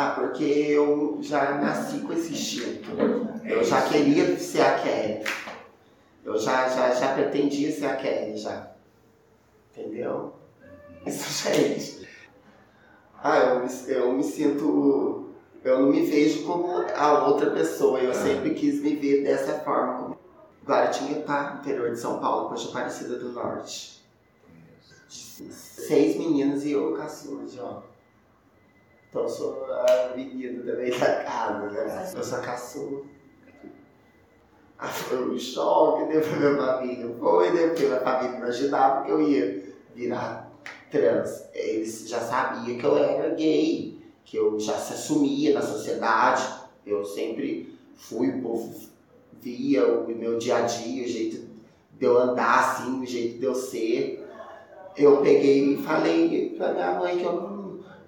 Ah, porque eu já nasci com esse instinto. Eu já queria ser a Kelly. Eu já, já, já pretendia ser a Kelly, já. Entendeu? Isso já é isso. Ah, eu me, eu me sinto. Eu não me vejo como a outra pessoa. Eu sempre quis me ver dessa forma. Guaratinguetá, tá, interior de São Paulo, Coxa Aparecida do Norte. Seis meninas e eu caçula, ó. Então eu sou a menina também da casa, né? Eu sou a caçula. Ah, foi um choque, né, pra minha família. Foi, né? Porque minha família imaginava que eu ia virar trans. Eles já sabiam que eu era gay, que eu já se assumia na sociedade. Eu sempre fui, o povo via o meu dia a dia, o jeito de eu andar assim, o jeito de eu ser. Eu peguei e falei pra minha mãe que eu não,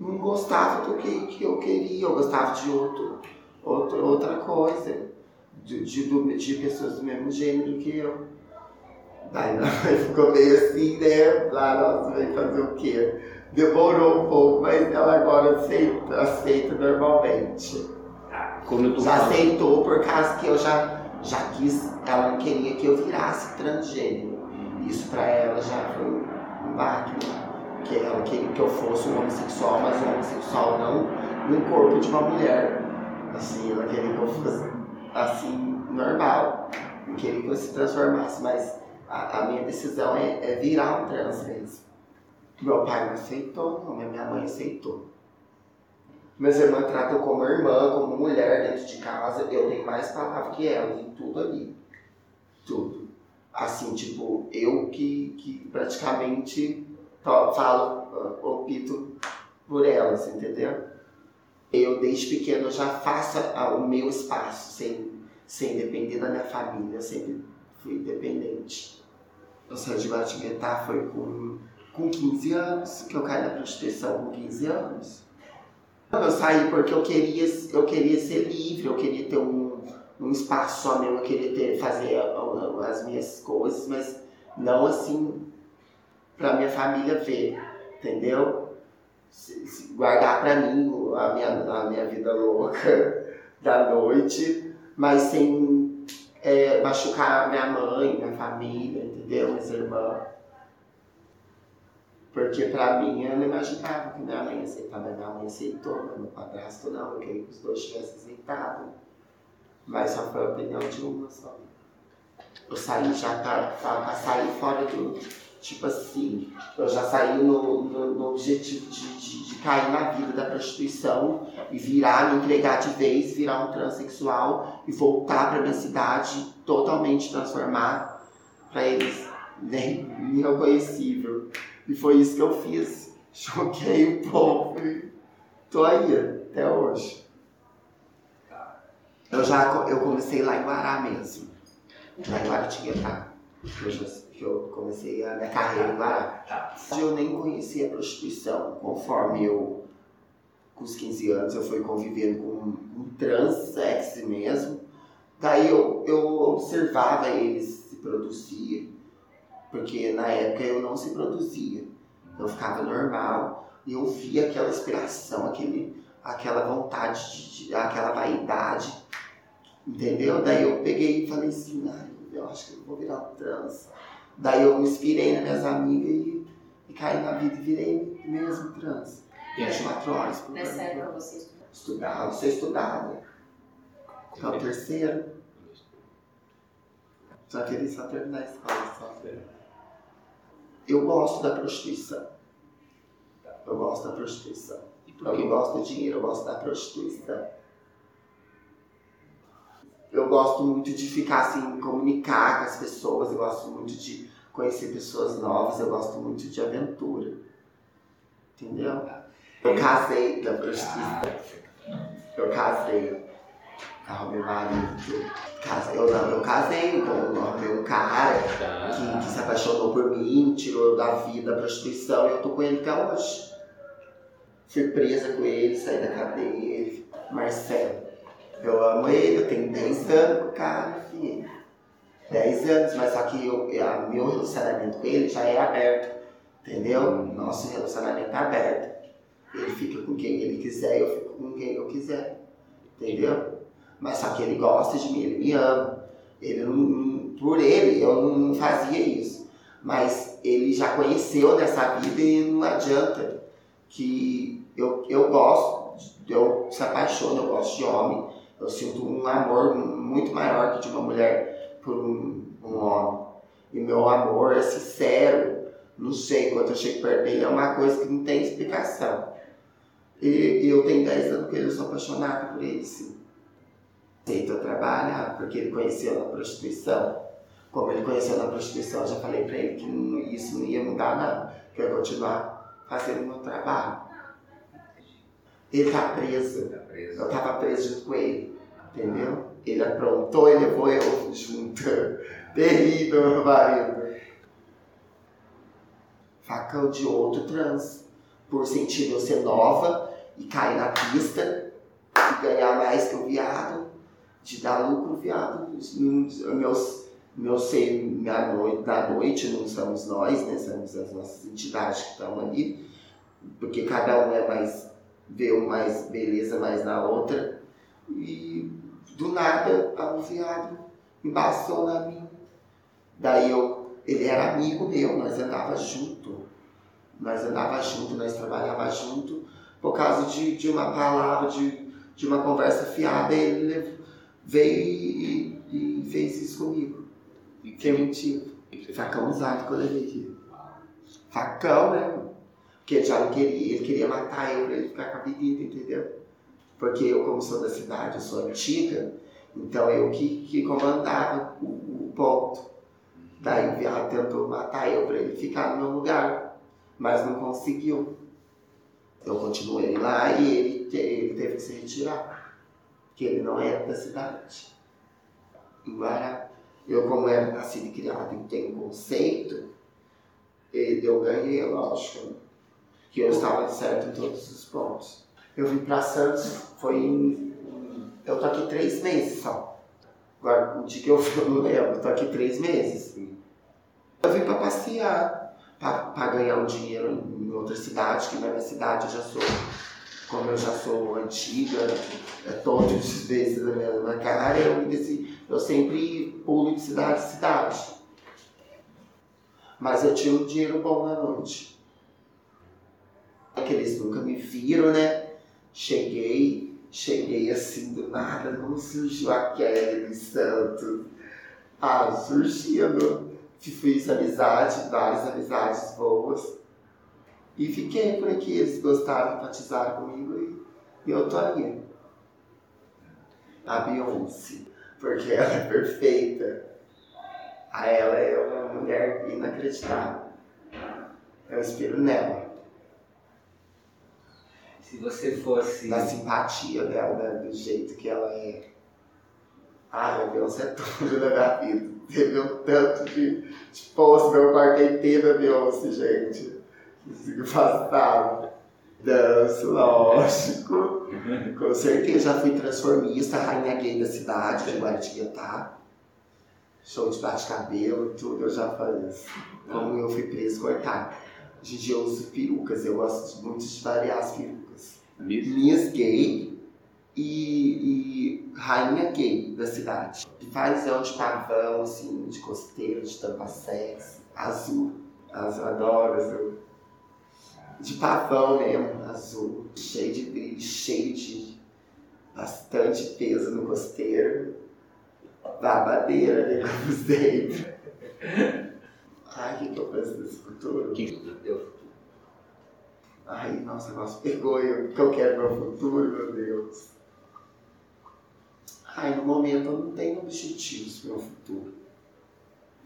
não gostava do que, que eu queria, eu gostava de outro, outro, outra coisa, de, de, de pessoas do mesmo gênero que eu. Daí minha mãe ficou meio assim, né? Lá, nossa, vai fazer o quê? Demorou um pouco, mas ela agora aceita, aceita normalmente. Como eu tô já aceitou por causa que eu já já quis, ela não queria que eu virasse transgênero. Isso para ela já foi um baque, que ela queria que eu fosse um homossexual, mas um homossexual não no corpo de uma mulher. Assim, ela queria que eu fosse assim, normal. Não queria que eu se transformasse, mas a, a minha decisão é, é, virar um trans mesmo. Meu pai não aceitou, não, minha mãe aceitou. Meus irmãos tratam como irmã, como mulher dentro de casa. Eu tenho mais palavra que elas em tudo ali. Tudo. Assim, tipo, eu que, que praticamente falo, uh, opito por elas, entendeu? Eu, desde pequeno, já faço uh, o meu espaço, sem, sem depender da minha família. Eu sempre fui independente. Eu saí de Guaratinguetá foi com, com 15 anos, que eu caí na prostituição com 15 anos. Eu saí porque eu queria, eu queria ser livre, eu queria ter um, um espaço só meu, eu queria ter, fazer as minhas coisas, mas não assim para minha família ver, entendeu? Guardar para mim a minha, a minha vida louca da noite, mas sem é, machucar minha mãe, minha família, entendeu? Minhas irmãs. Porque pra mim eu não imaginava que minha mãe aceitava. Minha mãe aceitou, mas meu padrasto não. Eu queria que os dois tivessem aceitado. Mas só foi a opinião de uma só. Eu saí já pra sair fora do. Tipo assim, eu já saí no, no, no objetivo de, de, de, cair na vida da prostituição e virar, me entregar de vez, virar um transexual e voltar pra minha cidade totalmente transformado para eles nem irreconhecível. E foi isso que eu fiz. Choquei o povo tô aí até hoje. Eu já eu comecei lá em Guará mesmo. Lá em Guaratinguetá. Eu, já, eu comecei a minha carreira em Guará. Eu nem conhecia a prostituição. Conforme eu, com os 15 anos, eu fui convivendo com um, um transex mesmo. Daí eu, eu observava eles se produzir porque na época eu não se produzia. Eu ficava normal e eu via aquela inspiração, aquele, aquela vontade, de, de, aquela vaidade, entendeu? Daí eu peguei e falei assim, ah, eu acho que eu vou virar trans. Daí eu me inspirei nas minhas amigas e, e caí na vida e virei mesmo trans. 24 horas por Nessa época você estudava? Estudava, você estudava. Então, terceiro. Só queria só terminar a escola. Só eu gosto da prostituição. Eu gosto da prostituição. Eu não gosto do dinheiro, eu gosto da prostituição. Eu gosto muito de ficar assim, comunicar com as pessoas, eu gosto muito de conhecer pessoas novas, eu gosto muito de aventura. Entendeu? Eu casei da prostituição. Eu casei. Arrumei marido. Eu não, eu casei com arrumei um cara que, que se apaixonou por mim, tirou da vida a prostituição e eu tô com ele até hoje. Fui presa com ele, saí da cadeia. Marcelo. Eu amo ele, eu tenho 10 anos com o cara. 10 anos, mas só que eu, eu, meu relacionamento com ele já é aberto. Entendeu? Nosso relacionamento é aberto. Ele fica com quem ele quiser, eu fico com quem eu entendeu? Mas só que ele gosta de mim, ele me ama. Ele não, por ele, eu não fazia isso. Mas ele já conheceu dessa vida e não adianta que eu, eu gosto, eu se apaixono, eu gosto de homem, eu sinto um amor muito maior que de uma mulher por um, um homem. E meu amor é sincero, não sei, quando eu chego perto dele é uma coisa que não tem explicação. E eu tenho 10 anos que eu sou apaixonado por ele, sim. Aceito trabalhar porque ele conheceu na prostituição. Como ele conheceu na prostituição, eu já falei para ele que isso não ia mudar nada, que eu ia continuar fazendo o meu trabalho. Ele tá preso. Tá preso. Eu tava preso junto com ele. Entendeu? Ele aprontou e levou eu. Terrível, meu marido. Facão de outro trans. Por sentir ser nova e cair na pista e ganhar mais que o viado. De dar lucro, viado. Meus, meu ser na noite, na noite não somos nós, né? Somos as nossas entidades que estão ali. Porque cada um é mais vê mais beleza mais na outra. E do nada, o viado embaçou na mim. Daí eu, ele era amigo meu, nós andava junto. Nós andava junto, nós trabalhava junto. Por causa de, de uma palavra, de, de uma conversa fiada, ele veio e, e, e fez isso comigo. Que mentira. Facão usado que eu levei aqui. Facão, né? Porque ele já não queria, ele queria matar eu pra ele ficar com a bebida, entendeu? Porque eu, como sou da cidade, eu sou antiga, então eu que, que comandava o, o ponto. Daí o viado tentou matar eu para ele ficar no meu lugar, mas não conseguiu. Eu continuei lá e ele, ele teve que se retirar, porque ele não era da cidade. Embora eu, como era nascido e criado e tenho conceito, eu ganhei, lógico, que eu estava certo em todos os pontos. Eu vim para Santos, foi em, Eu tô aqui três meses só. Agora, o dia que eu fui, eu não lembro, tô aqui três meses. Eu vim para passear, para ganhar um dinheiro em outra cidade, que na minha cidade eu já sou, como eu já sou antiga, é todos os vezes na minha, cara, eu, eu sempre pulo de cidade em cidade. Mas eu tinha um dinheiro bom na noite que eles nunca me viram, né? Cheguei, cheguei assim do nada, não surgiu a Kelly Santos. Ah, surgindo. Fiz amizade, várias amizades boas. E fiquei por aqui, eles gostaram, empatizaram comigo e, e eu tô aí. A Beyoncé, porque ela é perfeita. A ela é uma mulher inacreditável. Eu inspiro nela se você fosse. Da simpatia dela, né? do jeito que ela é. Ah, meu Deus, é tudo na minha vida. Teve um tanto de, de post meu quarto inteiro Beyoncé, gente. Fico afastado. Danço, lógico. Com certeza já fui transformista, rainha gay da cidade, de Guaratinguetá. Show de bate-cabelo, tudo eu já faço. Como eu fui preso, cortar. Hoje em dia eu uso perucas, eu gosto muito de variar as perucas. Miss, Miss Gay e, e, rainha gay da cidade. Fazão de pavão, assim, de costeiro, de tampa sexy, azul. azul adoro azul. De pavão mesmo, azul. Cheio de brilho, cheio de bastante peso no costeiro. Babadeira, né, como sempre. Ai, que tô pensando nesse futuro. Que eu Ai, nossa, negócio pegou eu, que eu quero meu futuro, meu Deus. Ai, no momento eu não tenho objetivos para o futuro.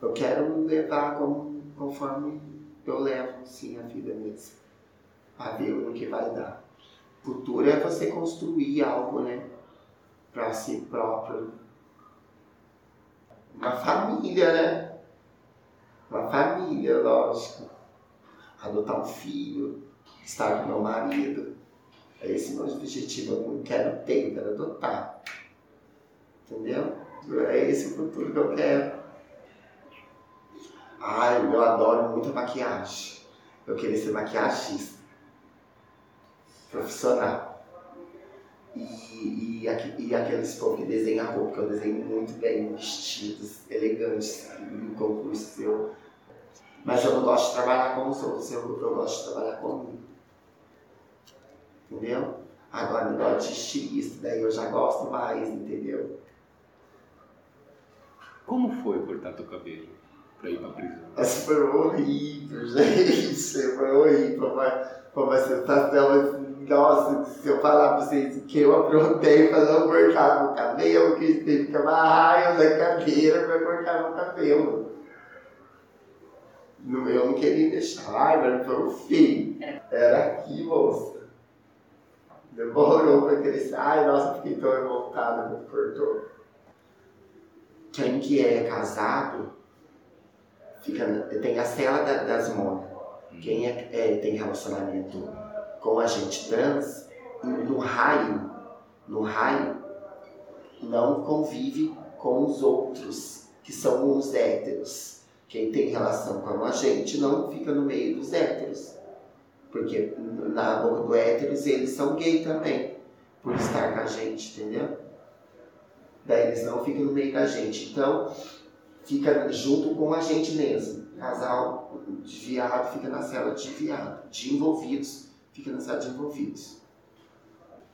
Eu quero levar como, conforme eu levo, sim, a vida mesmo. A ver o que vai dar. Futuro é você construir algo, né? Para si próprio. Uma família, né? Uma família, lógico. Adotar um filho estar com meu marido. É esse meu objetivo. Eu não quero ter, quero adotar. Entendeu? É esse futuro que eu quero. Ai, eu adoro muita maquiagem. Eu queria ser maquiagista. Profissional. E, e, e aqueles povo que desenha roupa, que eu desenho muito bem, vestidos elegantes, no concurso eu. Mas eu não gosto de trabalhar com os outros, eu, eu gosto de trabalhar comigo. Entendeu? Agora, negócio de estilista, daí eu já gosto mais, entendeu? Como foi cortar teu cabelo pra ir pra prisão? Mas foi horrível, gente. Foi horrível. Foi uma sensação nossa, se eu falar pra vocês que eu aprontei pra não cortar meu cabelo, que teve que amarrar eu na cadeira pra cortar meu cabelo. Eu não queria deixar, mas foi o fim. Era aqui, moça. Demorou pra crescer. Ai, nossa, fiquei tão revoltada quando cortou. Quem que é casado, fica, tem a cela da, das monas. Quem é, é, tem relacionamento com a gente trans, no raio, no raio, não convive com os outros, que são os héteros. Quem tem relação com a gente não fica no meio dos héteros. Porque na boca do héteros eles são gay também, por estar com a gente, entendeu? Daí eles não ficam no meio da gente. Então, fica junto com a gente mesmo. Casal de viado fica na cela de viado. De envolvidos, fica na cela de envolvidos.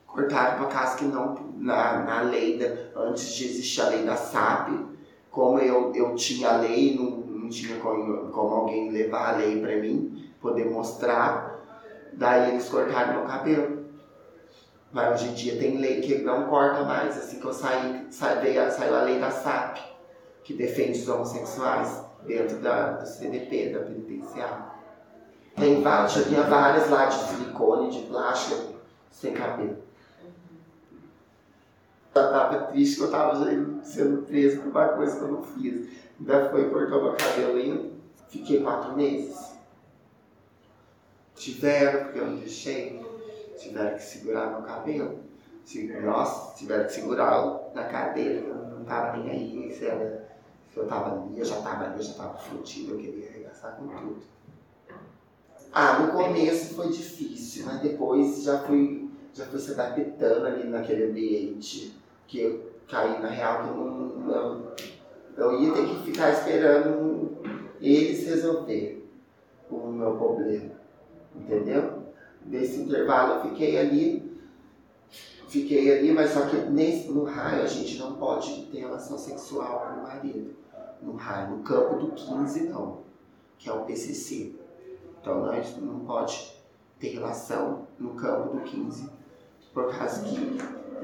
Cortaram para casa que não, na, na lei, da, antes de existir a lei da SAP, como eu, eu tinha a lei, não, não tinha como, como alguém levar a lei para mim, poder mostrar Daí eles cortaram meu cabelo. Mas hoje em dia tem lei que não corta mais. Assim que eu saí, saiu, saiu a lei da SAP, que defende os homossexuais dentro da, do CDP, da penitenciária. Tem várias, tinha várias lá de silicone, de plástico, sem cabelo. Eu tava triste que eu tava sendo preso por uma coisa que eu não fiz. Ainda foi cortou meu cabelo ainda. Fiquei quatro meses. Tiveram, porque eu não deixei, tiveram que segurar meu cabelo. Nossa, tiveram que segurar na cadeira, eu não tava nem aí, se, se eu tava ali, eu já tava ali, eu já tava fudido, eu queria arregaçar com tudo. Ah, no começo foi difícil, mas depois já fui, já fui se adaptando ali naquele ambiente que eu caí na real que eu não, eu, eu ia ter que ficar esperando eles resolver o meu problema. Entendeu? Nesse intervalo eu fiquei ali, fiquei ali, mas só que nesse, no raio a gente não pode ter relação sexual com o marido. No raio, no campo do 15 não, que é o PCC. Então nós não pode ter relação no campo do 15, por causa que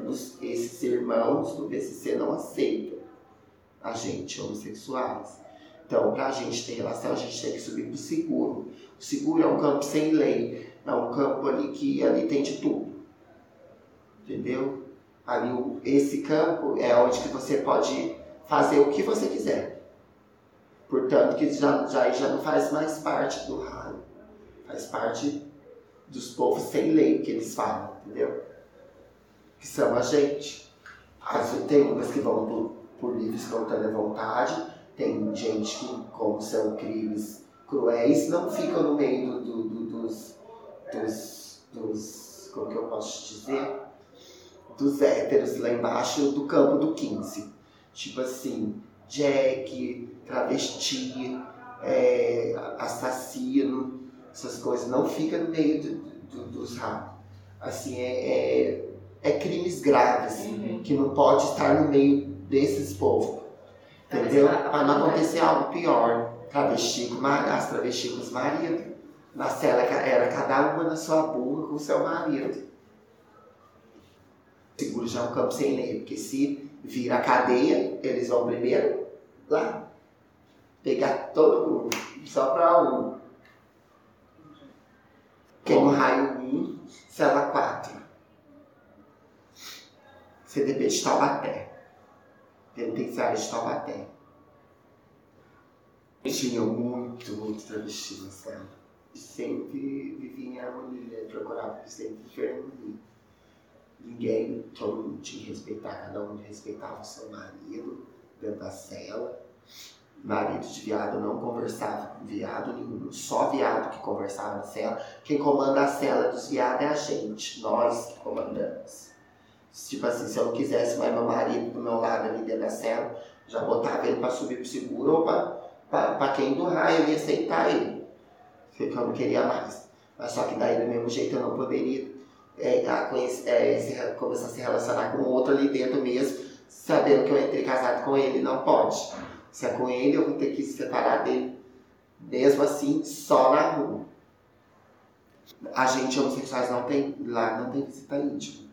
os, esses irmãos do PCC não aceitam a gente homossexuais. Então, para a gente ter relação, a gente tem que subir para o seguro. O seguro é um campo sem lei. É um campo ali que ali tem de tudo. Entendeu? Ali, esse campo é onde que você pode fazer o que você quiser. Portanto, que já, já, já não faz mais parte do raio. Faz parte dos povos sem lei que eles falam, entendeu? Que são a gente. As, tem umas que vão por, por livre espontânea vontade, tem gente que, como são crimes cruéis, não ficam no meio do, do, dos, dos. Como que eu posso dizer? Dos héteros lá embaixo do campo do 15. Tipo assim, Jack, travesti, é, assassino, essas coisas. Não fica no meio do, dos ratos. Assim, é, é, é, crimes graves, uhum. que não pode estar no meio desses povos. Entendeu? Para não acontecer algo pior. Travesti com as travesti com os maridos. Na cela era cada uma na sua boca com o seu marido. Seguro já um campo sem lei, porque se vira a cadeia, eles vão primeiro lá. Pegar todo mundo, só para um. No raio 1, cela 4. CDB de Taubaté penitenciária de Taubaté. Tinha muito, muito travesti na cela. Sempre vivia em harmonia, procurava sempre viver em harmonia. Ninguém, todo mundo tinha que respeitar, cada um respeitava o seu marido dentro da cela. Marido de viado não conversava com viado nenhum, só viado que conversava na cela. Quem comanda a cela dos viados é a gente, nós que comandamos. Tipo assim, se eu não quisesse mais meu marido do meu lado ali dentro da cela, já botava ele pra subir pro seguro ou pra quem do raio ia aceitar ele. Porque eu não queria mais. Mas só que daí do mesmo jeito eu não poderia é, a conhecer, é, se, começar a se relacionar com outro ali dentro mesmo, sabendo que eu entrei casado com ele. Não pode. Se é com ele, eu vou ter que se separar dele. Mesmo assim, só na rua. A gente homossexuais não tem, lá não tem visita íntima.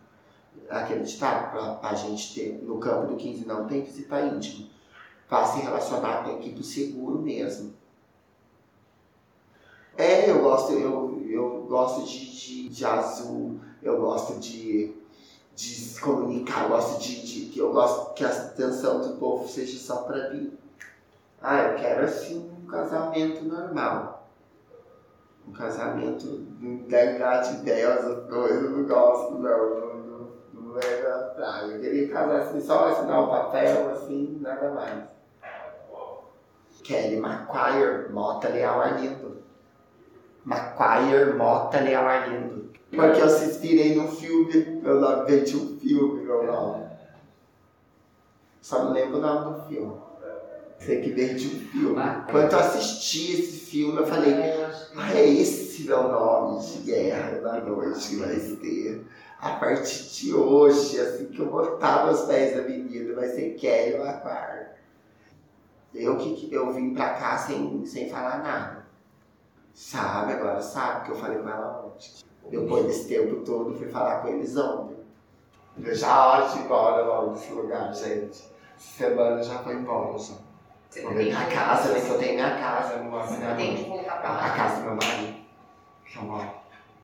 Aquele ditado, pra, pra gente ter, no campo do 15 não tem visita íntima. Pra se relacionar com a equipe seguro mesmo. É, eu gosto, eu, eu gosto de, de, de azul, eu gosto de, de se comunicar, eu gosto de, de que eu gosto que a atenção do povo seja só pra mim. Ah, eu quero assim um casamento normal. Um casamento da idade velha, essas coisas, eu não gosto, não. Não, não, não é praia. Eu queria casar assim, só assinar o papel, assim, nada mais. Kelly McQuire, Mota Leal Arlindo. McQuire, Mota Leal Arlindo. Porque eu se inspirei no filme, meu nome veio de um filme, meu nome. Só não lembro o nome do filme. Sei que veio de um filme. Quando eu assisti esse filme, eu falei, ah, é esse meu nome de guerra da noite que vai ser. A partir de hoje, assim que eu botar meus pés na avenida, vai ser Kelly Aquário. Eu que eu vim pra cá sem, sem falar nada. Sabe, agora sabe que eu falei com ela ontem. Depois desse tempo todo, fui falar com eles ontem. Eu já a hora de ir embora logo desse lugar, gente. Semana já foi embora, já. Você Vou tem minha casa, né? Que eu tenho minha casa, não moro na voltar pra A casa do meu marido. Que eu moro.